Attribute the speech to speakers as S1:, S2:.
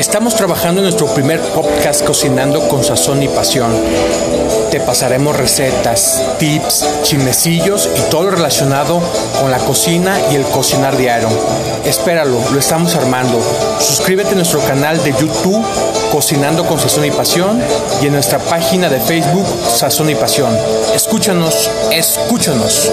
S1: Estamos trabajando en nuestro primer podcast Cocinando con Sazón y Pasión. Te pasaremos recetas, tips, chismecillos y todo lo relacionado con la cocina y el cocinar diario. Espéralo, lo estamos armando. Suscríbete a nuestro canal de YouTube Cocinando con Sazón y Pasión y en nuestra página de Facebook Sazón y Pasión. Escúchanos, escúchanos.